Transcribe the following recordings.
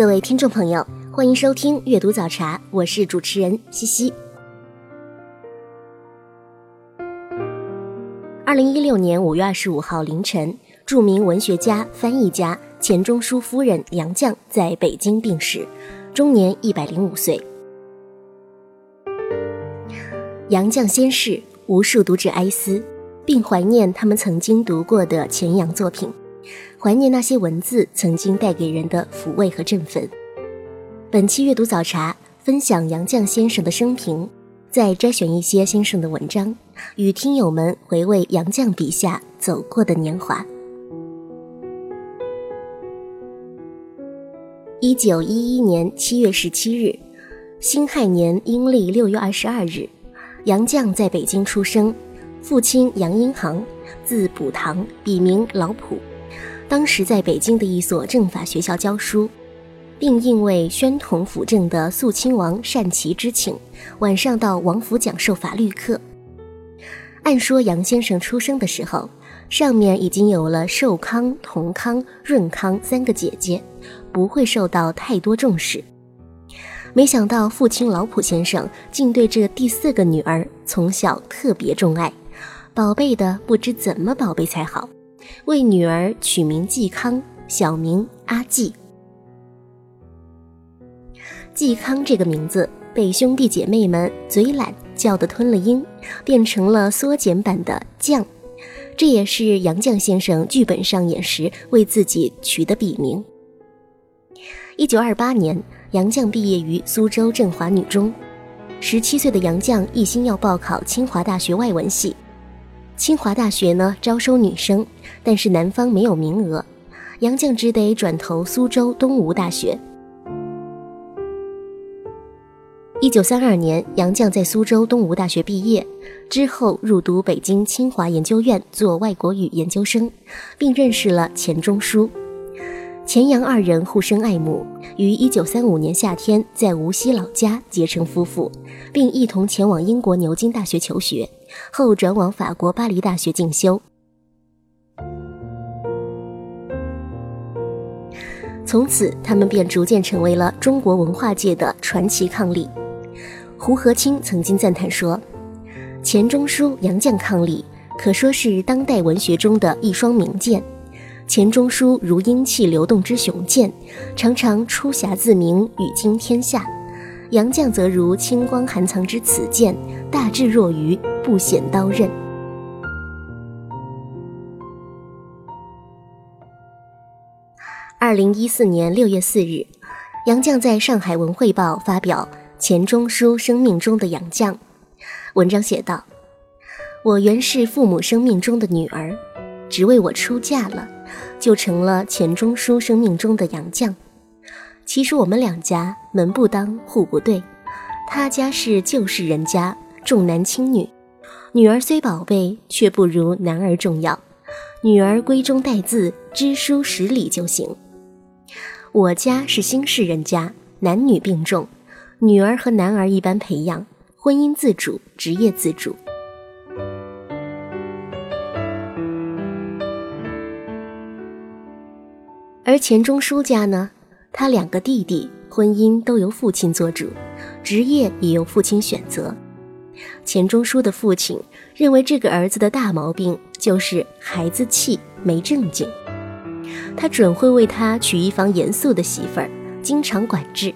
各位听众朋友，欢迎收听阅读早茶，我是主持人西西。二零一六年五月二十五号凌晨，著名文学家、翻译家钱钟书夫人杨绛在北京病逝，终年一百零五岁。杨绛仙逝，无数读者哀思，并怀念他们曾经读过的钱杨作品。怀念那些文字曾经带给人的抚慰和振奋。本期阅读早茶分享杨绛先生的生平，再摘选一些先生的文章，与听友们回味杨绛笔下走过的年华。一九一一年七月十七日，辛亥年阴历六月二十二日，杨绛在北京出生，父亲杨荫杭，字补堂，笔名老朴。当时在北京的一所政法学校教书，并应为宣统辅政的肃亲王单琦之请，晚上到王府讲授法律课。按说杨先生出生的时候，上面已经有了寿康、同康、润康三个姐姐，不会受到太多重视。没想到父亲老朴先生竟对这第四个女儿从小特别钟爱，宝贝的不知怎么宝贝才好。为女儿取名嵇康，小名阿季。嵇康这个名字被兄弟姐妹们嘴懒叫得吞了音，变成了缩减版的绛。这也是杨绛先生剧本上演时为自己取的笔名。一九二八年，杨绛毕业于苏州振华女中。十七岁的杨绛一心要报考清华大学外文系。清华大学呢招收女生，但是南方没有名额，杨绛只得转投苏州东吴大学。一九三二年，杨绛在苏州东吴大学毕业之后，入读北京清华研究院做外国语研究生，并认识了钱钟书。钱杨二人互生爱慕，于一九三五年夏天在无锡老家结成夫妇，并一同前往英国牛津大学求学。后转往法国巴黎大学进修，从此他们便逐渐成为了中国文化界的传奇伉俪。胡和清曾经赞叹说：“钱钟书、杨绛伉俪，可说是当代文学中的一双名剑。钱钟书如英气流动之雄剑，常常出匣自明，语惊天下。”杨绛则如清光含藏之此剑，大智若愚，不显刀刃。二零一四年六月四日，杨绛在上海文汇报发表《钱钟书生命中的杨绛》文章，写道：“我原是父母生命中的女儿，只为我出嫁了，就成了钱钟书生命中的杨绛。”其实我们两家门不当户不对，他家是旧式人家，重男轻女，女儿虽宝贝，却不如男儿重要。女儿闺中带字，知书识礼就行。我家是新式人家，男女并重，女儿和男儿一般培养，婚姻自主，职业自主。而钱钟书家呢？他两个弟弟婚姻都由父亲做主，职业也由父亲选择。钱钟书的父亲认为这个儿子的大毛病就是孩子气没正经，他准会为他娶一房严肃的媳妇儿，经常管制。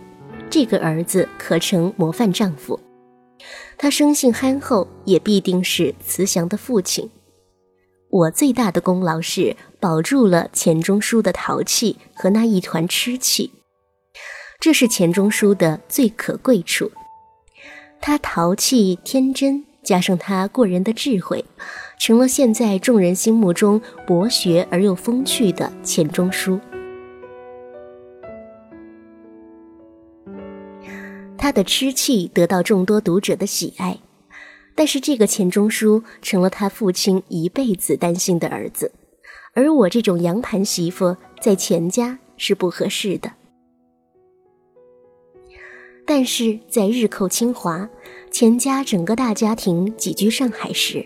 这个儿子可成模范丈夫。他生性憨厚，也必定是慈祥的父亲。我最大的功劳是保住了钱钟书的淘气和那一团痴气，这是钱钟书的最可贵处。他淘气天真，加上他过人的智慧，成了现在众人心目中博学而又风趣的钱钟书。他的痴气得到众多读者的喜爱，但是这个钱钟书成了他父亲一辈子担心的儿子，而我这种洋盘媳妇在钱家是不合适的。但是在日寇侵华，钱家整个大家庭寄居上海时，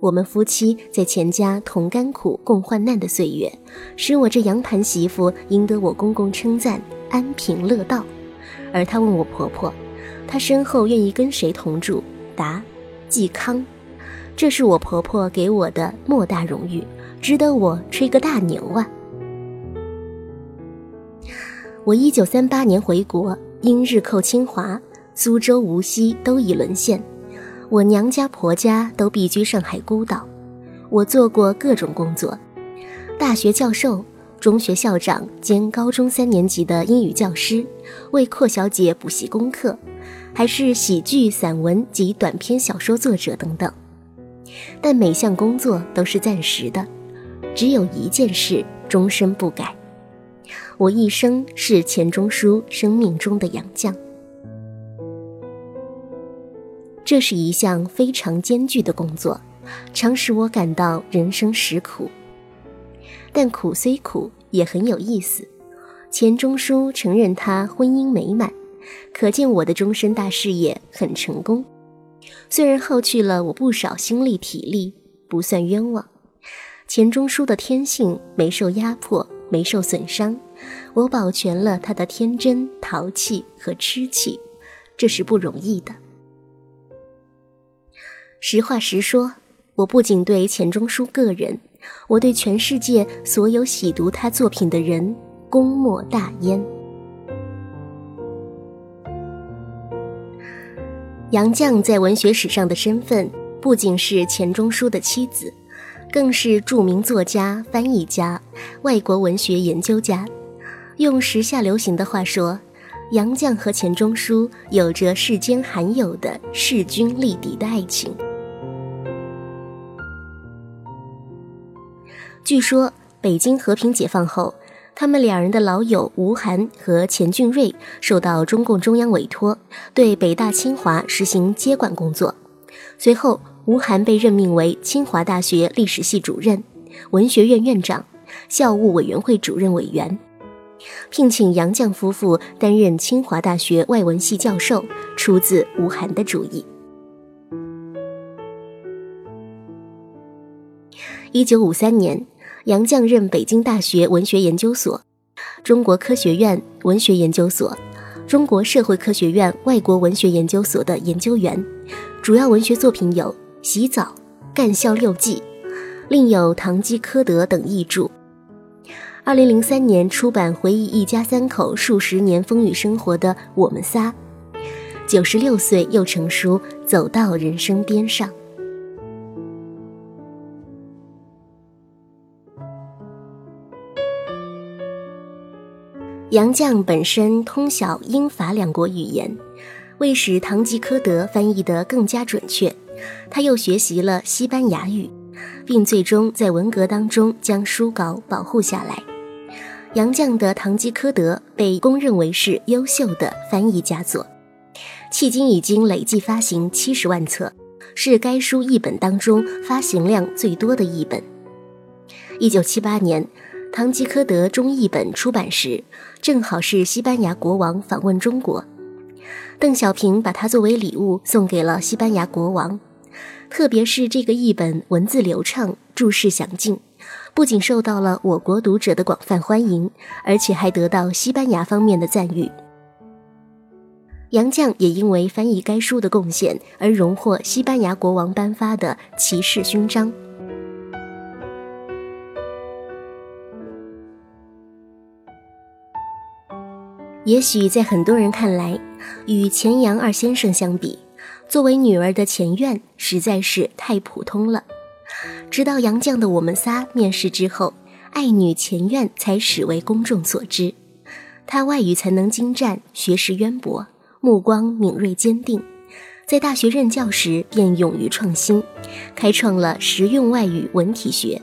我们夫妻在钱家同甘苦共患难的岁月，使我这洋盘媳妇赢得我公公称赞，安贫乐道。而她问我婆婆，她身后愿意跟谁同住？答：嵇康。这是我婆婆给我的莫大荣誉，值得我吹个大牛啊！我一九三八年回国。因日寇侵华，苏州、无锡都已沦陷，我娘家婆家都避居上海孤岛。我做过各种工作：大学教授、中学校长兼高中三年级的英语教师，为阔小姐补习功课，还是喜剧、散文及短篇小说作者等等。但每项工作都是暂时的，只有一件事终身不改。我一生是钱钟书生命中的洋将，这是一项非常艰巨的工作，常使我感到人生实苦。但苦虽苦，也很有意思。钱钟书承认他婚姻美满，可见我的终身大事业很成功。虽然耗去了我不少心力体力，不算冤枉。钱钟书的天性没受压迫。没受损伤，我保全了他的天真、淘气和痴气，这是不容易的。实话实说，我不仅对钱钟书个人，我对全世界所有喜读他作品的人，功莫大焉。杨绛在文学史上的身份，不仅是钱钟书的妻子。更是著名作家、翻译家、外国文学研究家。用时下流行的话说，杨绛和钱钟书有着世间罕有的势均力敌的爱情。据说，北京和平解放后，他们两人的老友吴晗和钱俊瑞受到中共中央委托，对北大、清华实行接管工作。随后。吴晗被任命为清华大学历史系主任、文学院院长、校务委员会主任委员，聘请杨绛夫妇担任清华大学外文系教授，出自吴晗的主意。一九五三年，杨绛任北京大学文学研究所、中国科学院文学研究所、中国社会科学院外国文学研究所的研究员，主要文学作品有。洗澡、干校六记，另有《堂吉诃德》等译著。二零零三年出版回忆一家三口数十年风雨生活的《我们仨》，九十六岁又成书，走到人生边上。杨绛本身通晓英法两国语言，为使《堂吉诃德》翻译得更加准确。他又学习了西班牙语，并最终在文革当中将书稿保护下来。杨绛的《堂吉诃德》被公认为是优秀的翻译佳作，迄今已经累计发行七十万册，是该书译本当中发行量最多的译本。一九七八年，《堂吉诃德》中译本出版时，正好是西班牙国王访问中国，邓小平把它作为礼物送给了西班牙国王。特别是这个译本文字流畅，注释详尽，不仅受到了我国读者的广泛欢迎，而且还得到西班牙方面的赞誉。杨绛也因为翻译该书的贡献而荣获西班牙国王颁发的骑士勋章。也许在很多人看来，与钱杨二先生相比，作为女儿的钱院实在是太普通了。直到杨绛的《我们仨》面世之后，爱女钱院才始为公众所知。她外语才能精湛，学识渊博，目光敏锐坚定。在大学任教时便勇于创新，开创了实用外语文体学。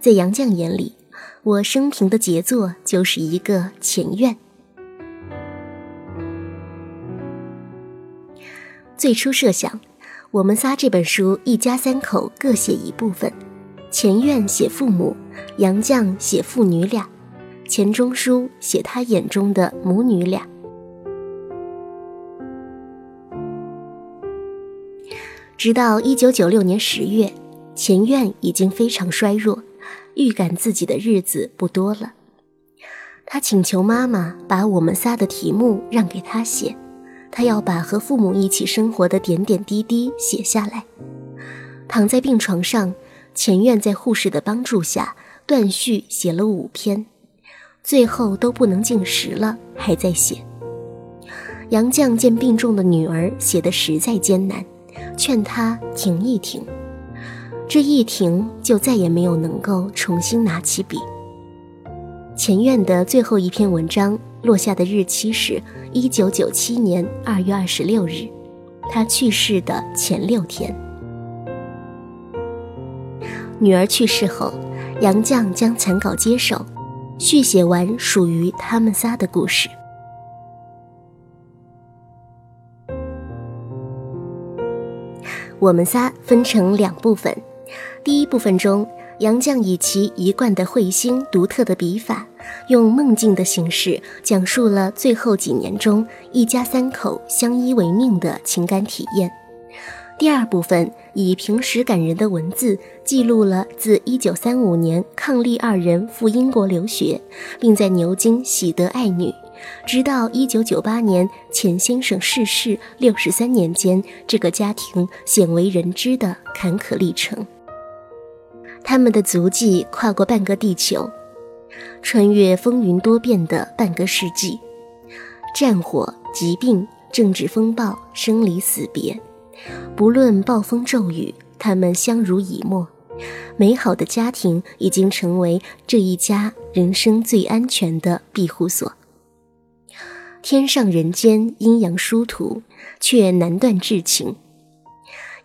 在杨绛眼里，我生平的杰作就是一个钱院。最初设想，我们仨这本书一家三口各写一部分，前院写父母，杨绛写父女俩，钱钟书写他眼中的母女俩。直到一九九六年十月，钱院已经非常衰弱，预感自己的日子不多了。他请求妈妈把我们仨的题目让给他写。他要把和父母一起生活的点点滴滴写下来。躺在病床上，前院在护士的帮助下断续写了五篇，最后都不能进食了，还在写。杨绛见病重的女儿写的实在艰难，劝她停一停。这一停，就再也没有能够重新拿起笔。前院的最后一篇文章落下的日期是。一九九七年二月二十六日，他去世的前六天。女儿去世后，杨绛将残稿接手，续写完属于他们仨的故事。我们仨分成两部分，第一部分中。杨绛以其一贯的慧心、独特的笔法，用梦境的形式讲述了最后几年中一家三口相依为命的情感体验。第二部分以平实感人的文字记录了自1935年伉俪二人赴英国留学，并在牛津喜得爱女，直到1998年钱先生逝世六十三年间这个家庭鲜为人知的坎坷历程。他们的足迹跨过半个地球，穿越风云多变的半个世纪，战火、疾病、政治风暴、生离死别，不论暴风骤雨，他们相濡以沫。美好的家庭已经成为这一家人生最安全的庇护所。天上人间，阴阳殊途，却难断至情。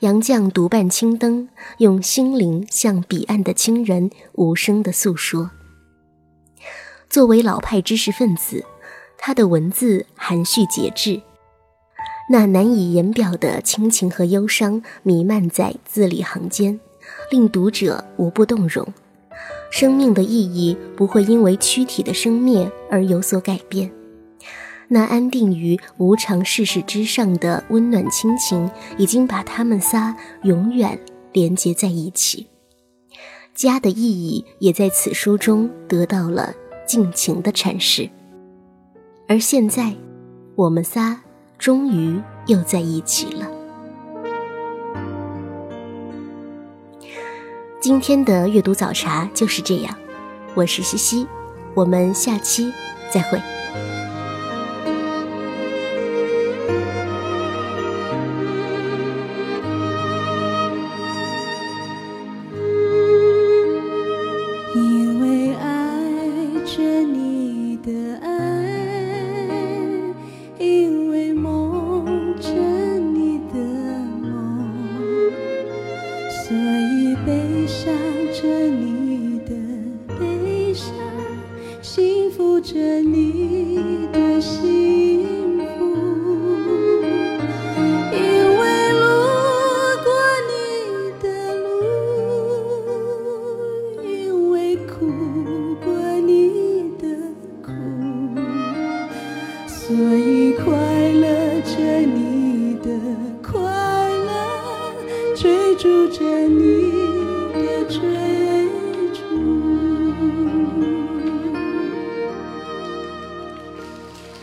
杨绛独伴青灯，用心灵向彼岸的亲人无声的诉说。作为老派知识分子，他的文字含蓄节制，那难以言表的亲情和忧伤弥漫在字里行间，令读者无不动容。生命的意义不会因为躯体的生灭而有所改变。那安定于无常世事之上的温暖亲情，已经把他们仨永远连结在一起。家的意义也在此书中得到了尽情的阐释。而现在，我们仨终于又在一起了。今天的阅读早茶就是这样，我是西西，我们下期再会。所以快乐着你的快乐追逐着你的追逐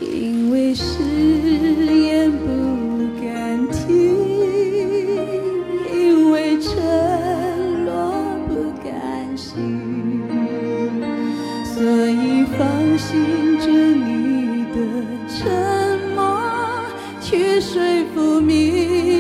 因为誓言不敢听因为承诺不敢信所以放心着你水浮名。